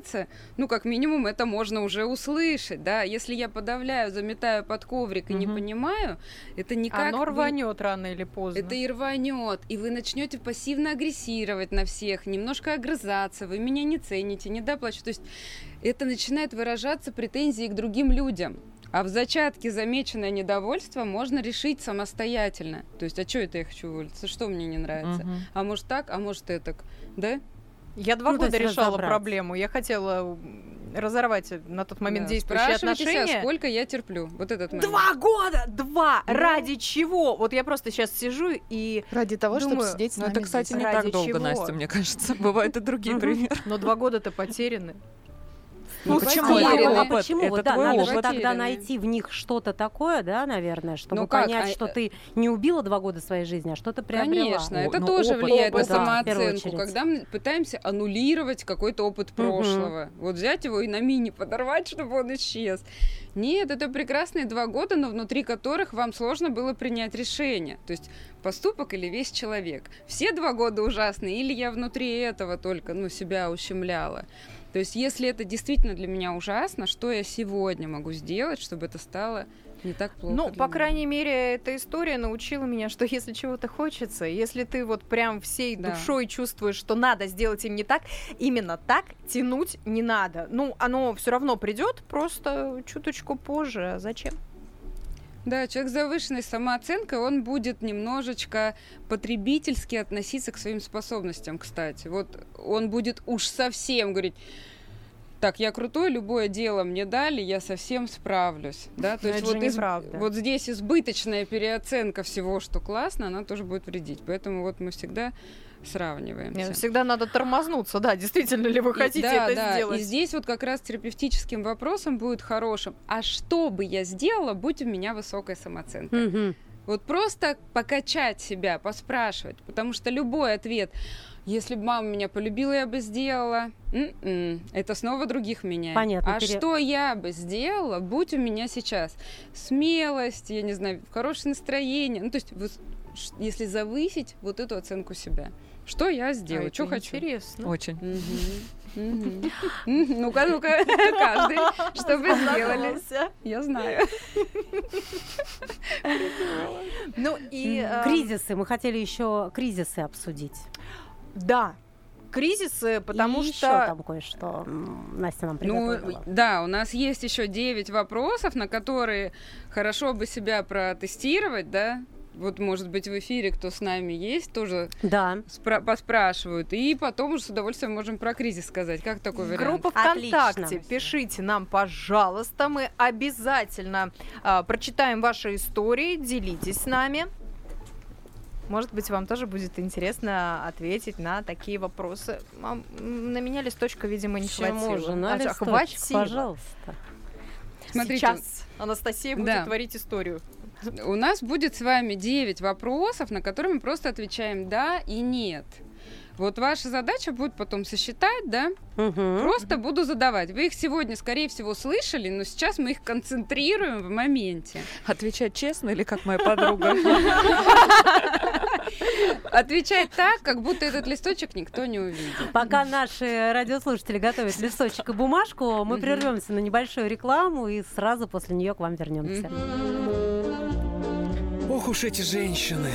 ну, как минимум, это можно уже услышать, да. Если я подавляю, заметаю под коврик и не Мгм. понимаю, это никак... Оно вы- рванет рано или поздно. Это и рванет, и вы начнете пассивно агрессировать на всех, немножко огрызаться, вы меня не цените, не доплачиваете. То есть это начинает выражаться претензии к другим людям. А в зачатке замеченное недовольство можно решить самостоятельно. То есть, а что это я хочу уволиться? Что мне не нравится? Мгм. А может так, а может это, да? Я два Ну, года решала разобрать. проблему. Я хотела разорвать на тот момент Да. действующие Спрашивайте себя, отношения. сколько я терплю. Вот этот момент. Два года! Два! Да. Ради чего? Вот я просто сейчас сижу и... Ради того, чтобы Думаю, сидеть с Ну, нами это, кстати, здесь. не Ради так долго, чего? Настя, мне кажется. Бывают и другие примеры. Но два года-то потеряны. Ну, почему? потеряны. Это твой а почему? это Вот, да, твой надо опыт. же тогда найти в них что-то такое, да, наверное, чтобы Ну как, понять, а, что э, ты не убила два года своей жизни, а что-то приобрела. Конечно, это ну, тоже опыт, влияет опыт, на да, самооценку, очередь. когда мы пытаемся аннулировать какой-то опыт прошлого. Вот взять его и на мини подорвать, чтобы он исчез. Нет, это прекрасные два года, но внутри которых вам сложно было принять решение. То есть поступок или весь человек. Все два года ужасные, или я внутри этого только ну, себя ущемляла. То есть если это действительно для меня ужасно, что я сегодня могу сделать, чтобы это стало не так плохо Ну, по меня? крайней мере, эта история научила меня, что если чего-то хочется, если ты вот прям всей Да. душой чувствуешь, что надо сделать им не так, именно так тянуть не надо. Ну, оно все равно придет, просто чуточку позже. А Зачем? Да, человек с завышенной самооценкой, он будет немножечко потребительски относиться к своим способностям, кстати. Вот он будет уж совсем говорить, так, я крутой, любое дело мне дали, я совсем справлюсь. Да? То Но есть вот, из- неправда. вот здесь избыточная переоценка всего, что классно, она тоже будет вредить. Поэтому вот мы всегда сравниваемся. Нет, Всегда надо тормознуться, да, действительно ли вы И- хотите да, это да, сделать. И здесь вот как раз терапевтическим вопросом будет хорошим. А что бы я сделала, будь у меня высокая самооценка? Мгм. Вот просто покачать себя, поспрашивать, потому что любой ответ, если бы мама меня полюбила, я бы сделала, м-м, это снова других меняет. Понятно, А пере- что я бы сделала, будь у меня сейчас смелость, я не знаю, хорошее настроение, ну то есть если завысить вот эту оценку себя, что я А, сделаю, это что хочу. Интересно. Очень. Ну-ка, ну-ка, каждый, что вы сделали. Я знаю. Ну и... э, Кризисы. Мы хотели еще кризисы обсудить. Да, кризисы, потому И что... еще там кое-что Настя нам Ну, приготовила. да, у нас есть еще 9 вопросов, на которые хорошо бы себя протестировать, да. Вот, может быть, в эфире, кто с нами есть, тоже Да. спра- поспрашивают. И потом уже с удовольствием можем про кризис сказать. Как такой вариант? Группа Отлично. ВКонтакте, пишите нам, пожалуйста, мы обязательно а, прочитаем ваши истории, делитесь с нами. Может быть, вам тоже будет интересно ответить на такие вопросы. А, на меня листочка, видимо, не Почему хватило. же? На А, листочек, хватило. пожалуйста. Смотрите, Сейчас Анастасия будет Да. творить историю. У нас будет с вами 9 вопросов, на которые мы просто отвечаем «да» и «нет». Вот ваша задача будет потом сосчитать, да, Мгм. Просто буду задавать. Вы их сегодня, скорее всего, слышали, но сейчас мы их концентрируем в моменте. Отвечать честно или как моя подруга? Отвечать так, как будто этот листочек никто не увидит. Пока наши радиослушатели готовят листочек и бумажку, мы прервемся на небольшую рекламу и сразу после нее к вам вернемся. Ох уж эти женщины.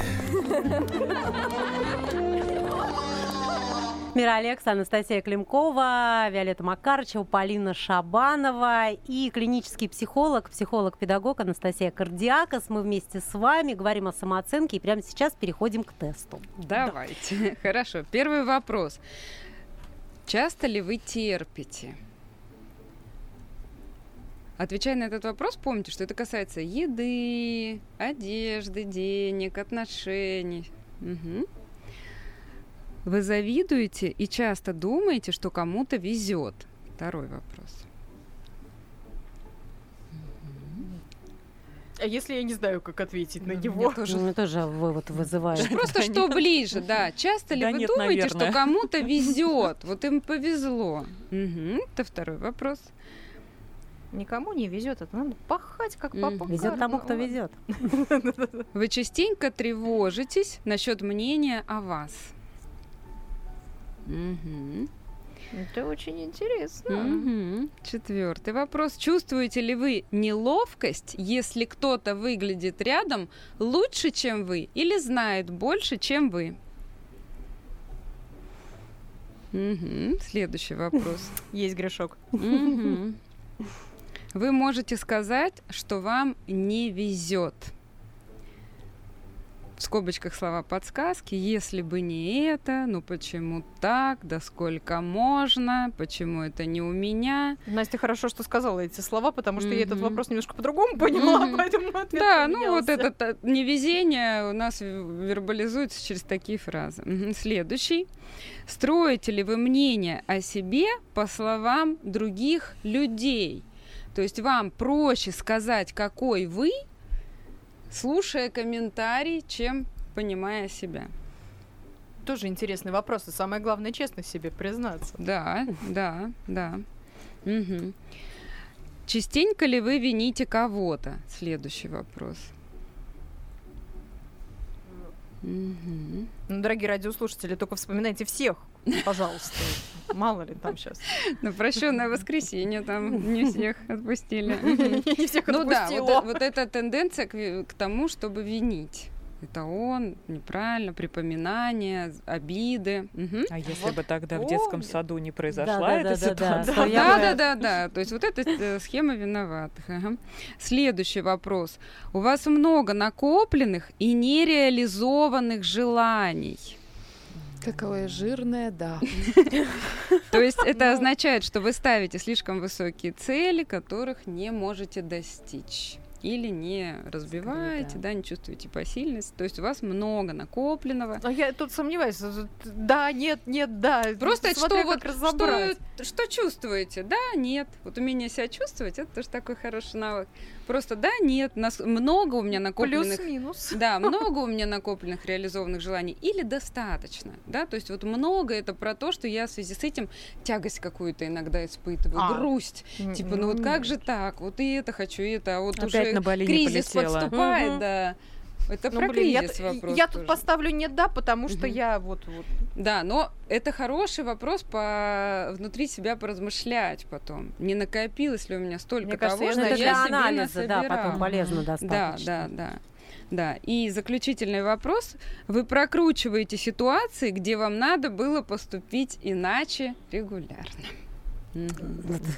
Мира Алекс, Анастасия Климкова, Виолетта Макарычева, Полина Шабанова и клинический психолог, психолог-педагог Анастасия Кардиакос. Мы вместе с вами говорим о самооценке и прямо сейчас переходим к тесту. Давайте. Хорошо. Первый вопрос. Часто ли вы терпите? Отвечая на этот вопрос, помните, что это касается еды, одежды, денег, отношений. Мгм. Вы завидуете и часто думаете, что кому-то везет. Второй вопрос. А если я не знаю, как ответить на Ну, него? меня тоже Мне тоже вывод вызывает. Просто что ближе, да. Часто ли вы думаете, что кому-то везет? Вот им повезло. Это второй вопрос. Никому не везет, это надо пахать, как папа. Везет тому, кто везет. Вы частенько тревожитесь насчет мнения о вас. Это очень интересно. Мгм. Четвертый вопрос. Чувствуете ли вы неловкость, если кто-то выглядит рядом лучше, чем вы, или знает больше, чем вы? Мгм. Следующий вопрос. Есть грешок. Мгм. Вы можете сказать, что вам не везет. В скобочках слова подсказки. Если бы не это, ну почему так, да сколько можно, почему это не у меня. Настя хорошо, что сказала эти слова, потому что я этот вопрос немножко по-другому поняла, Мгм. поэтому ответ да, ну вот поменялся. это невезение у нас вербализуется через такие фразы. Следующий. Строите ли вы мнение о себе по словам других людей? То есть вам проще сказать, какой вы, слушая комментарий, чем понимая себя. Тоже интересный вопрос, и самое главное, честно себе признаться. Да, да, да. Мгм. Частенько ли вы вините кого-то? Следующий вопрос. Мгм. Ну, дорогие радиослушатели, только вспоминайте всех, пожалуйста. Мало ли там сейчас. На прощенное воскресенье там не всех отпустили. Не всех Ну да, вот, э- эта тенденция к, тому, чтобы винить. Это он, неправильно, припоминания, обиды. Мгм. А если Вот бы тогда в детском саду не произошла Да-да-да-да-да. эта ситуация? То я Да, бы- да, да, да. То есть вот эта э, схема виноватых. ага. Следующий вопрос. У вас много накопленных и нереализованных желаний. Какое жирное, да. То есть это означает, что вы ставите слишком высокие цели, которых не можете достичь. Или не разбиваете, да. да, не чувствуете посильность. То есть у вас много накопленного. А я тут сомневаюсь. Да, нет, нет, да. Просто Смотря что вот что, что чувствуете? Да, нет. Вот умение себя чувствовать это тоже такой хороший навык. Просто да, нет. Нас много у меня накопленных. Плюс-минус. Да, много у меня накопленных реализованных желаний или достаточно, да, то есть вот много это про то, что я в связи с этим тягость какую-то иногда испытываю, А. грусть, типа, ну вот как же так, вот и это хочу, и это, а вот Опять уже кризис подступает, Мгм. да. Это Ну, про блин, я, кризис т- вопрос. я тут тоже. поставлю не да, потому что Мгм. я вот, вот Да, но это хороший вопрос по внутри себя поразмышлять потом. Не накопилось ли у меня столько Мне кажется, того, я что это я для себе анализа, да, насобирала? потом полезно Да, достаточно. да, да. Да, и заключительный вопрос. Вы прокручиваете ситуации, где вам надо было поступить иначе регулярно.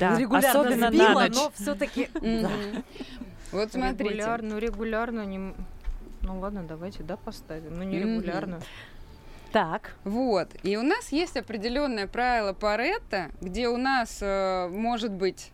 Да, Регулярно особенно сбила, на ночь. но все-таки... Вот смотрите. регулярно, регулярно не... Ну ладно, давайте, да, поставим. Ну, не Мгм. регулярно. Так, Вот. И у нас есть определенное правило Паретта, где у нас э, может быть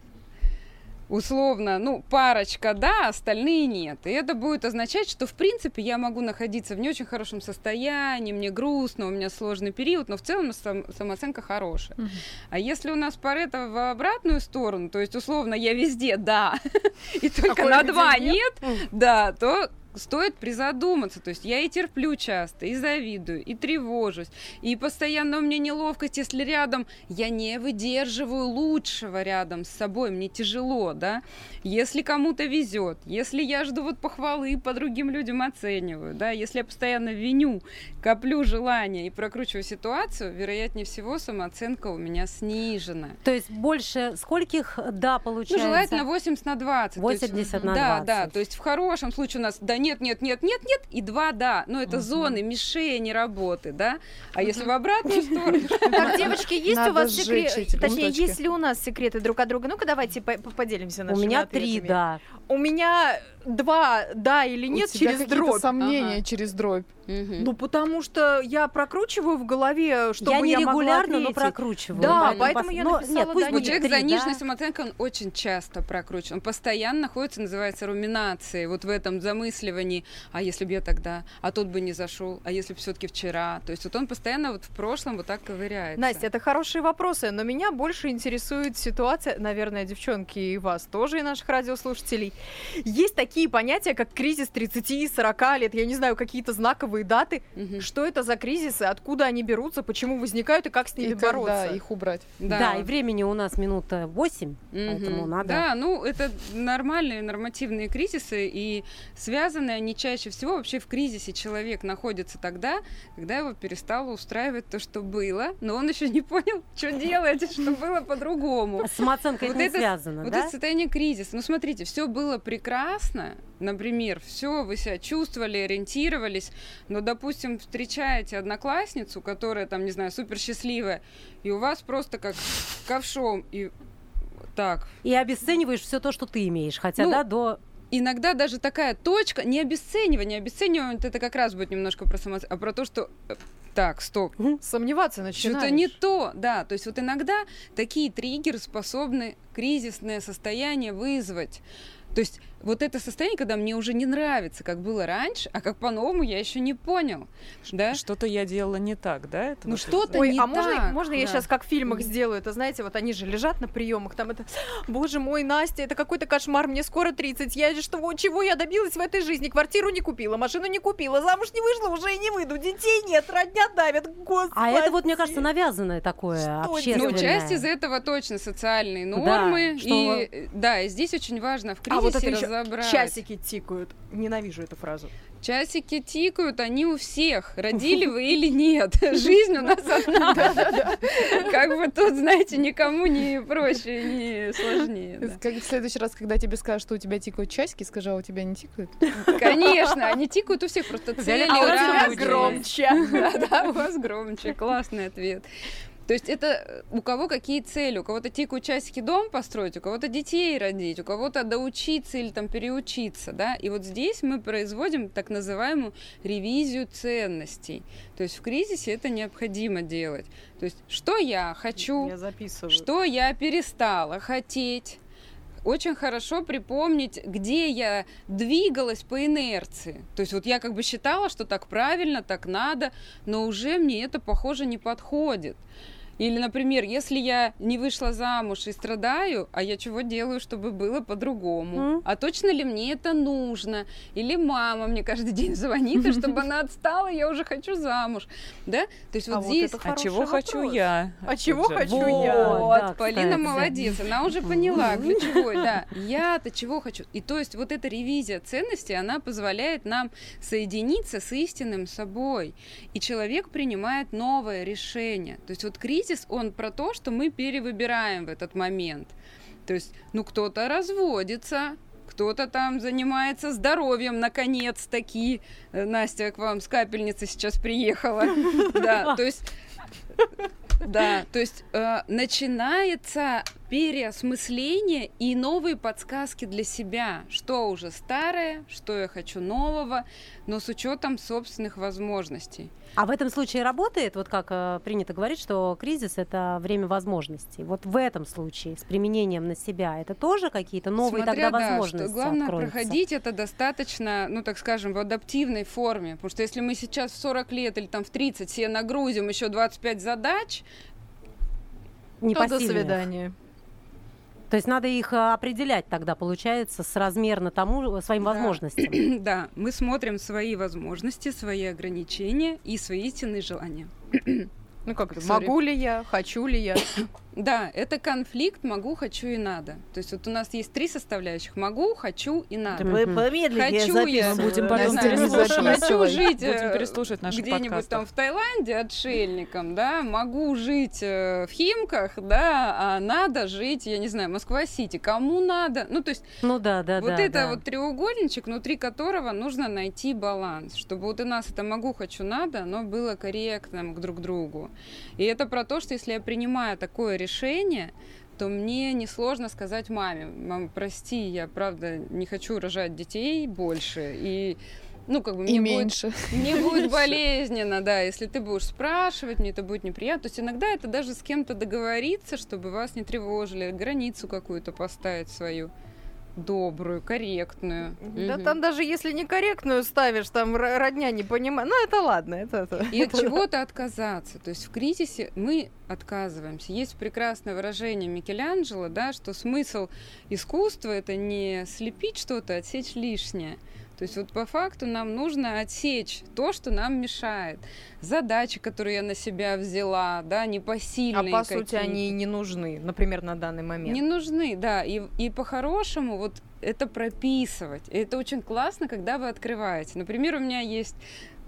условно, ну, парочка да, остальные нет. И это будет означать, что, в принципе, я могу находиться в не очень хорошем состоянии, мне грустно, у меня сложный период, но в целом сам- самооценка хорошая. Мгм. А если у нас Паретта в обратную сторону, то есть, условно, я везде да, и только кое-где на два нет, да, то стоит призадуматься. То есть я и терплю часто, и завидую, и тревожусь, и постоянно у меня неловкость, если рядом я не выдерживаю лучшего рядом с собой, мне тяжело, да. Если кому-то везет, если я жду вот похвалы, по другим людям оцениваю, да, если я постоянно виню, коплю желания и прокручиваю ситуацию, вероятнее всего самооценка у меня снижена. то есть больше скольких да Ну, получается? желательно 80 на 20. то есть, 80 на да, 20. Да, то есть в хорошем случае у нас да, нет, нет, нет, нет, нет, и два да. Но это Мгм. зоны мишени работы, да. А если в обратную сторону, Так, девочки, есть у вас секреты? Точнее, есть ли у нас секреты друг от друга? Ну-ка, давайте по- по- поделимся У нашими меня три да. У меня два да или У нет через дробь. сомнения через дробь. Мгм. Ну, потому что я прокручиваю в голове, чтобы я я, не могла регулярно, но прокручиваю. Да, Нормально поэтому пос- я но- написала, Нет, пусть да, будет человек с три, заниженной да. самооценкой, он очень часто прокручивает. Он постоянно находится, называется, руминацией. Вот в этом замысливании. А если бы я тогда? А тот бы не зашел? А если бы все-таки вчера? То есть вот он постоянно вот в прошлом вот так ковыряется. Настя, это хорошие вопросы, но меня больше интересует ситуация, наверное, девчонки, и вас тоже, и наших радиослушателей. Есть такие понятия, как кризис 30-40 лет, я не знаю, какие-то знаковые даты. Мгм. Что это за кризисы, откуда они берутся, почему возникают и как с ними И когда бороться? их убрать. Да. и времени у нас минута 8, поэтому Мгм. надо... Да, ну это нормальные нормативные кризисы, и связаны они чаще всего вообще в кризисе человек находится тогда, когда его перестало устраивать то, что было, но он еще не понял, что делать, и что было по-другому. С самооценкой Вот это- связано, Вот да? это состояние кризиса. Ну, смотрите, все было прекрасно, например, все, вы себя чувствовали, ориентировались, но, допустим, встречаете одноклассницу, которая там, не знаю, супер счастливая, и у вас просто как ковшом, и так, И обесцениваешь все то, что ты имеешь, хотя, Ну, да, до... иногда даже такая точка, не обесценивание, обесценивание это как раз будет немножко про самооценку, а про то, что э, так, стоп, Сомневаться начинаешь. что-то не то, да, то есть вот иногда такие триггеры способны кризисное состояние вызвать. То есть вот это состояние, когда мне уже не нравится, как было раньше, а как по-новому я еще не понял, да? Что-то я делала не так, да? Это Ну вот что-то? Ой, не а можно, так, можно я да. сейчас как в фильмах сделаю? Это знаете, вот они же лежат на приемах, там это, боже мой, Настя, это какой-то кошмар, мне скоро 30, я же что, чего я добилась в этой жизни? Квартиру не купила, машину не купила, замуж не вышла, уже и не выйду, детей нет, родня давят, господи. А это вот, мне кажется, навязанное такое Что Ну, общественное. часть из этого точно социальные Да, нормы. что- И э, да, и здесь очень важно в А вот это разобрать. часики тикают. Ненавижу эту фразу. Часики тикают, они у всех. Родили вы или нет. Жизнь у нас одна. Как бы тут, знаете, никому не проще, не сложнее. в следующий раз, когда тебе скажут, что у тебя тикают часики, скажи, а у тебя не тикают? Конечно, они тикают у всех, просто цели А у разные. громче. Да, да, у вас громче. Классный ответ. То есть это э, у кого какие цели? У кого-то тикают часики дом построить, у кого-то детей родить, у кого-то доучиться или там переучиться, да? И вот здесь мы производим так называемую ревизию ценностей. То есть в кризисе это необходимо делать. То есть что я хочу, Я записываю. что я перестала хотеть. Очень хорошо припомнить, где я двигалась по инерции. То есть вот я как бы считала, что так правильно, так надо, но уже мне это, похоже, не подходит. Или, например, если я не вышла замуж и страдаю, а я чего делаю, чтобы было по-другому? М. А точно ли мне это нужно? Или мама мне каждый день звонит, и чтобы она отстала, я уже хочу замуж. Да? То есть А вот здесь... А чего хочу я? А чего хочу я? Вот, да, Полина кстати. молодец, она уже поняла ключевой, да. Я-то чего хочу? И то есть вот эта ревизия ценностей, она позволяет нам соединиться с истинным собой. И человек принимает новое решение. То есть вот кризис, он про то, что мы перевыбираем в этот момент. То есть, ну, кто-то разводится, кто-то там занимается здоровьем, наконец-таки. Э, Настя к вам с капельницы сейчас приехала. Да, то есть да, то есть э, начинается переосмысление и новые подсказки для себя, что уже старое, что я хочу нового, но с учетом собственных возможностей. А в этом случае работает, вот как э, принято говорить, что кризис это время возможностей. Вот в этом случае с применением на себя это тоже какие-то новые Смотря, тогда да, возможности что главное откроются? проходить это достаточно, ну так скажем, в адаптивной форме, потому что если мы сейчас в 40 лет или там в 30 себе нагрузим еще 25 задач, Не Ну, до свидания. То есть надо их э, определять тогда, получается, соразмерно тому э, своим Да. возможностям. да, мы смотрим свои возможности, свои ограничения и свои истинные желания. Ну как это? Sorry. Могу ли я? Хочу ли я? Да, это конфликт могу, хочу и надо. То есть вот у нас есть три составляющих: могу, хочу и надо. Вы помедленнее Хочу я, Мы будем потом знаю, переслушивать. хочу жить Будем э, переслушивать наших где-нибудь там подкастов. в Таиланде отшельником, да, могу жить э, в Химках, да, а надо жить, я не знаю, Москва-Сити. Кому надо? Ну, то есть Ну да, да, вот да. это да. вот треугольничек, внутри которого нужно найти баланс, чтобы вот у нас это могу, хочу, надо, оно было корректным к друг другу. И это про то, что если я принимаю такое решение, то мне несложно сказать маме, мам, прости, я правда не хочу рожать детей больше, и ну, как бы И мне будет меньше. Мне будет болезненно, да, если ты будешь спрашивать, мне это будет неприятно. То есть иногда это даже с кем-то договориться, чтобы вас не тревожили, границу какую-то поставить свою добрую, корректную. Да Мгм. там даже если некорректную ставишь, там родня не понимает. Ну, это ладно, это... это. И от чего-то отказаться. То есть в кризисе мы отказываемся. Есть прекрасное выражение Микеланджело, да, что смысл искусства это не слепить что-то, а отсечь лишнее. То есть вот по факту нам нужно отсечь то, что нам мешает. Задачи, которые я на себя взяла, да, А непосильные по сути они не нужны, например, на данный момент. Не нужны, да. И, и по-хорошему вот это прописывать. И это очень классно, когда вы открываете. Например, у меня есть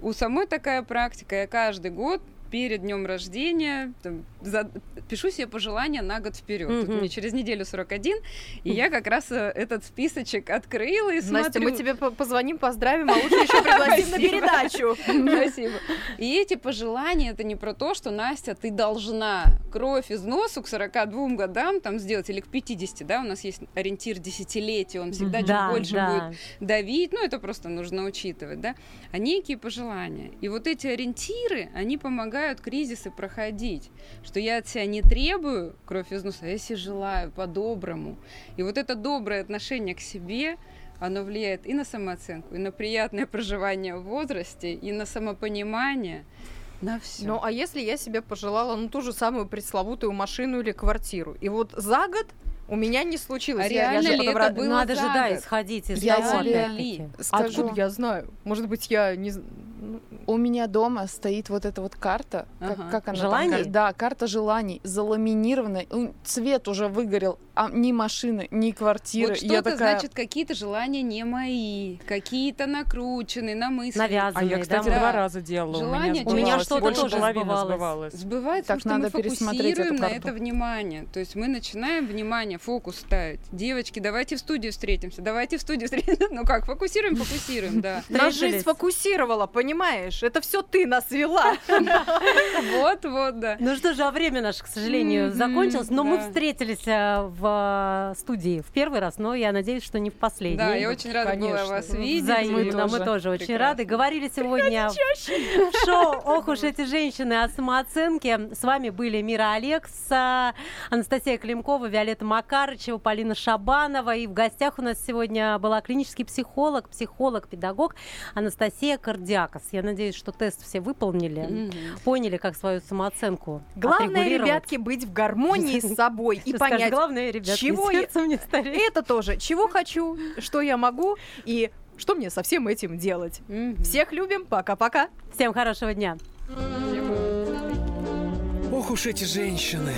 у самой такая практика. Я каждый год перед днем рождения там, за- пишу себе пожелания на год вперед. Мгм. мне через неделю 41, и я как раз э, этот списочек открыла и Настя, смотрю. мы тебе по- позвоним, поздравим, а лучше еще пригласим на передачу. Спасибо. И эти пожелания это не про то, что Настя, ты должна кровь из носу к 42 годам там сделать или к 50, да, у нас есть ориентир десятилетия, он всегда чуть Да, больше да. будет давить, ну это просто нужно учитывать, да, а некие пожелания. И вот эти ориентиры, они помогают кризисы проходить, что я от себя не требую кровь из носа, а я себе желаю по-доброму. И вот это доброе отношение к себе, оно влияет и на самооценку, и на приятное проживание в возрасте, и на самопонимание, на все. Ну, а если я себе пожелала, ну, ту же самую пресловутую машину или квартиру, и вот за год у меня не случилось. А Я- я реально же ли это подобра- было Надо же, да, исходить из Я того, тебе. Скажу, Откуда я знаю? Может быть, я не... ну, у меня дома стоит вот эта вот карта, как, Ага. как она там Желаний? говорит? Да, карта желаний, заламинированная. Цвет уже выгорел, а ни машины, ни квартиры. Вот Я что-то, такая, значит, какие-то желания не мои, какие-то накрученные, намысленные. А Навязанные, я, кстати, да, два Да. раза делала. Желание у меня, что-то Больше тоже сбывалось. сбывалось. Сбывается, Так потому что надо мы пересмотреть фокусируем на это внимание. То есть мы начинаем внимание, фокус ставить. Девочки, давайте в студию встретимся, давайте в студию встретимся. Ну как, фокусируем, фокусируем, да. Нас жизнь сфокусировала, понимаешь? Это все ты нас вела. Вот, вот, да. Ну что же, а время наше, к сожалению, закончилось. Но мы встретились э, в э, студии в первый раз, но я надеюсь, что не в последний. Да, я очень рада была вас видеть. Взаимно, Мы тоже. очень рады. Говорили сегодня в шоу «Ох уж эти женщины» о самооценке. С вами были Мира Алекс, а, Анастасия Климкова, Виолетта Макарычева, Полина Шабанова. И в гостях у нас сегодня была клинический психолог, психолог, педагог Анастасия Кардиакос. Я надеюсь, что тест все выполнили, Мгм. поняли, как свою самооценку Главное, ребятки, быть в гармонии с собой и понять, главное, ребятки, чего я- сердцем не стареть. это тоже, чего хочу, что я могу и что мне со всем этим делать. Всех любим, пока-пока. Всем хорошего дня. Ох уж эти женщины.